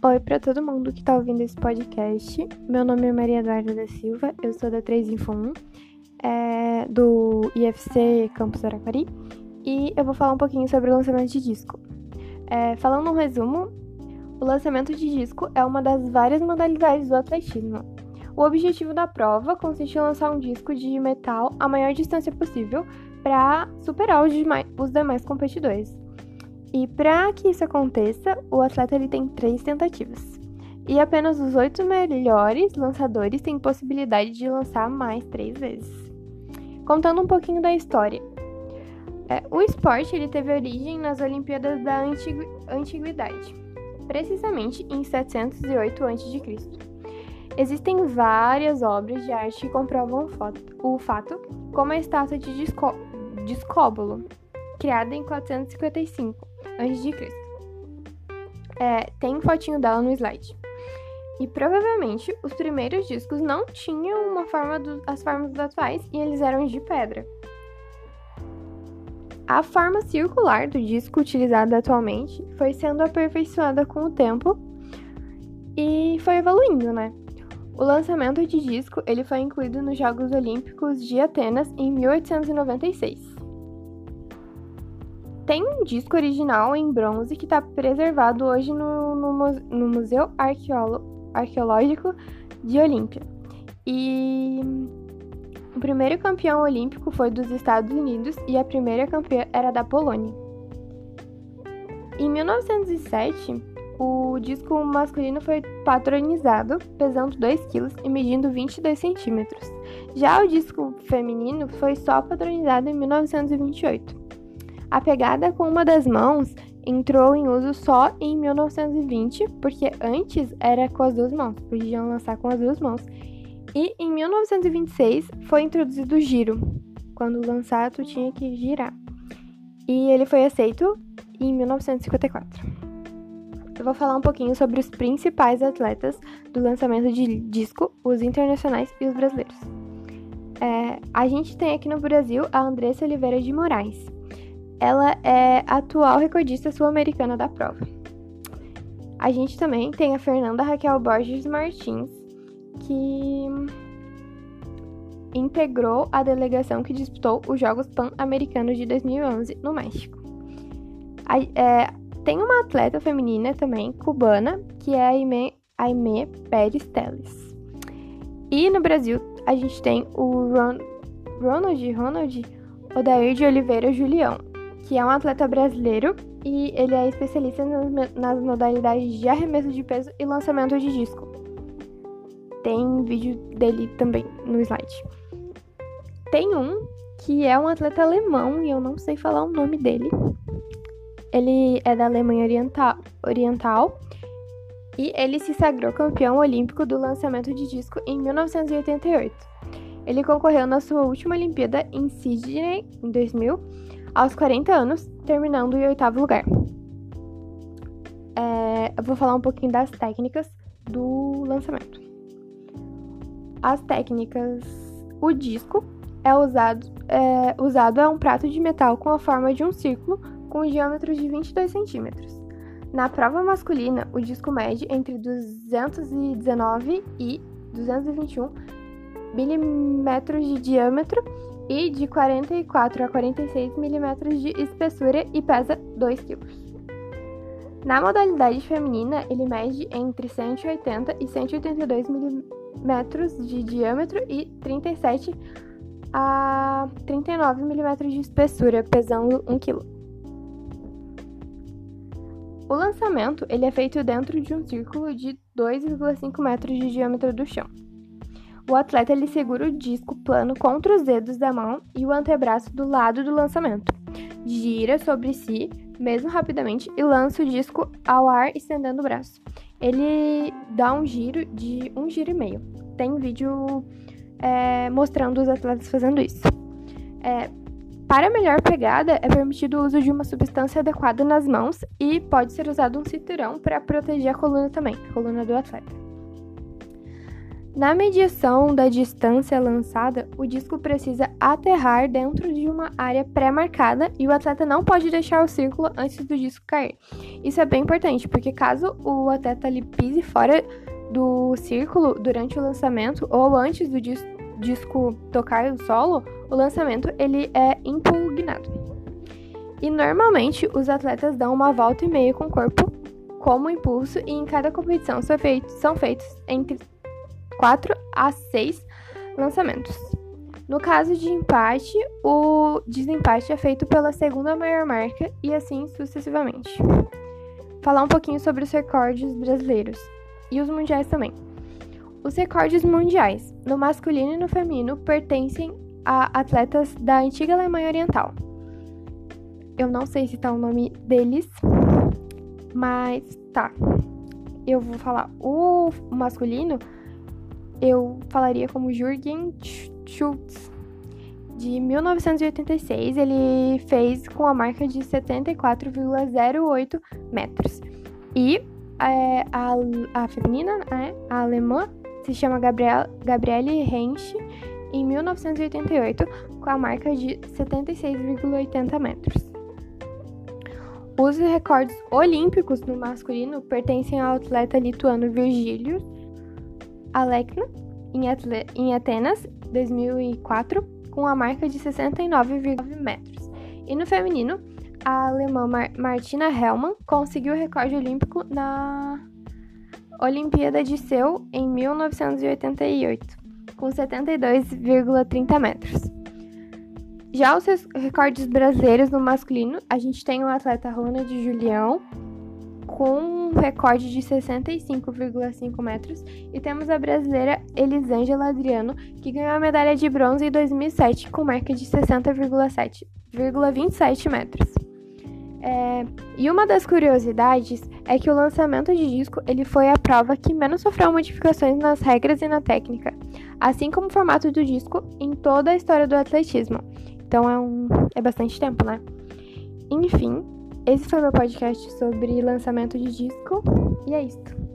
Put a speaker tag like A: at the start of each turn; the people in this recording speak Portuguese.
A: Oi para todo mundo que está ouvindo esse podcast. Meu nome é Maria Eduarda da Silva, eu sou da 3 Info 1, é, do IFC Campus Araquari, e eu vou falar um pouquinho sobre o lançamento de disco. É, falando um resumo, o lançamento de disco é uma das várias modalidades do atletismo. O objetivo da prova consiste em lançar um disco de metal a maior distância possível para superar os demais, os demais competidores. E para que isso aconteça, o atleta ele tem três tentativas. E apenas os oito melhores lançadores têm possibilidade de lançar mais três vezes. Contando um pouquinho da história. É, o esporte ele teve origem nas Olimpíadas da Antigu Antiguidade, precisamente em 708 a.C. Existem várias obras de arte que comprovam o fato, como a estátua de Discóbulo, criada em 455 a.C. É, tem fotinho dela no slide. E provavelmente os primeiros discos não tinham uma forma do, as formas atuais e eles eram de pedra. A forma circular do disco utilizada atualmente foi sendo aperfeiçoada com o tempo e foi evoluindo, né? O lançamento de disco ele foi incluído nos Jogos Olímpicos de Atenas em 1896. Tem um disco original em bronze que está preservado hoje no, no, no Museu Arqueológico de Olímpia. E o primeiro campeão olímpico foi dos Estados Unidos e a primeira campeã era da Polônia. Em 1907, o disco masculino foi patronizado, pesando 2 kg e medindo 22 centímetros. Já o disco feminino foi só patronizado em 1928. A pegada com uma das mãos entrou em uso só em 1920, porque antes era com as duas mãos, podiam lançar com as duas mãos. E em 1926 foi introduzido o giro. Quando lançar, tu tinha que girar. E ele foi aceito em 1954. Eu vou falar um pouquinho sobre os principais atletas do lançamento de disco, os internacionais e os brasileiros. É, a gente tem aqui no Brasil a Andressa Oliveira de Moraes. Ela é atual recordista sul-americana da prova. A gente também tem a Fernanda Raquel Borges Martins, que integrou a delegação que disputou os Jogos Pan-Americanos de 2011 no México. A, é, tem uma atleta feminina também, cubana, que é a Aimee, Aimee Pérez Teles. E no Brasil, a gente tem o Ron, Ronald, Ronald Odair de Oliveira Julião, que é um atleta brasileiro e ele é especialista nas modalidades de arremesso de peso e lançamento de disco. Tem vídeo dele também no slide. Tem um que é um atleta alemão e eu não sei falar o nome dele. Ele é da Alemanha Oriental, Oriental e ele se sagrou campeão olímpico do lançamento de disco em 1988. Ele concorreu na sua última Olimpíada em Sydney em 2000 aos 40 anos, terminando em oitavo lugar. É, eu vou falar um pouquinho das técnicas do lançamento. As técnicas. O disco é usado, é, usado é um prato de metal com a forma de um círculo com um diâmetro de 22 centímetros. Na prova masculina, o disco mede entre 219 e 221 milímetros de diâmetro e de 44 a 46 milímetros de espessura e pesa 2 kg. Na modalidade feminina, ele mede entre 180 e 182 milímetros de diâmetro e 37 a 39 milímetros de espessura, pesando 1 kg. O lançamento ele é feito dentro de um círculo de 2,5 metros de diâmetro do chão. O atleta ele segura o disco plano contra os dedos da mão e o antebraço do lado do lançamento. Gira sobre si, mesmo rapidamente, e lança o disco ao ar estendendo o braço. Ele dá um giro de um giro e meio. Tem vídeo é, mostrando os atletas fazendo isso. É, para melhor pegada, é permitido o uso de uma substância adequada nas mãos e pode ser usado um cinturão para proteger a coluna também, a coluna do atleta. Na medição da distância lançada, o disco precisa aterrar dentro de uma área pré-marcada e o atleta não pode deixar o círculo antes do disco cair. Isso é bem importante, porque caso o atleta ali pise fora do círculo durante o lançamento ou antes do dis disco tocar o solo, o lançamento ele é impugnado. E normalmente os atletas dão uma volta e meia com o corpo como impulso e em cada competição são feitos, são feitos entre 4 a 6 lançamentos. No caso de empate, o desempate é feito pela segunda maior marca e assim sucessivamente. Falar um pouquinho sobre os recordes brasileiros e os mundiais também. Os recordes mundiais, no masculino e no feminino, pertencem a atletas da antiga Alemanha Oriental. Eu não sei se tá o nome deles, mas tá. Eu vou falar o masculino, eu falaria como Jürgen Schultz. De 1986, ele fez com a marca de 74,08 metros. E é, a, a feminina, né, a alemã, se chama Gabriel, Gabriele Hensch, em 1988, com a marca de 76,80 metros. Os recordes olímpicos no masculino pertencem ao atleta lituano Virgílio Alekna, em, Atenas, 2004, com a marca de 69,9 metros. E no feminino, a alemã Mar Martina Hellmann conseguiu o recorde olímpico na Olimpíada de Seul em 1988, com 72,30 metros. Já os recordes brasileiros no masculino, a gente tem o atleta Ronald Julião, com um recorde de 65,5 metros, e temos a brasileira Elisângela Adriano, que ganhou a medalha de bronze em 2007 com marca de 60,27 metros. É, e uma das curiosidades é que o lançamento de disco ele foi a prova que menos sofreu modificações nas regras e na técnica, assim como o formato do disco em toda a história do atletismo. Então é, um, é bastante tempo, né? Enfim, esse foi meu podcast sobre lançamento de disco e é isso.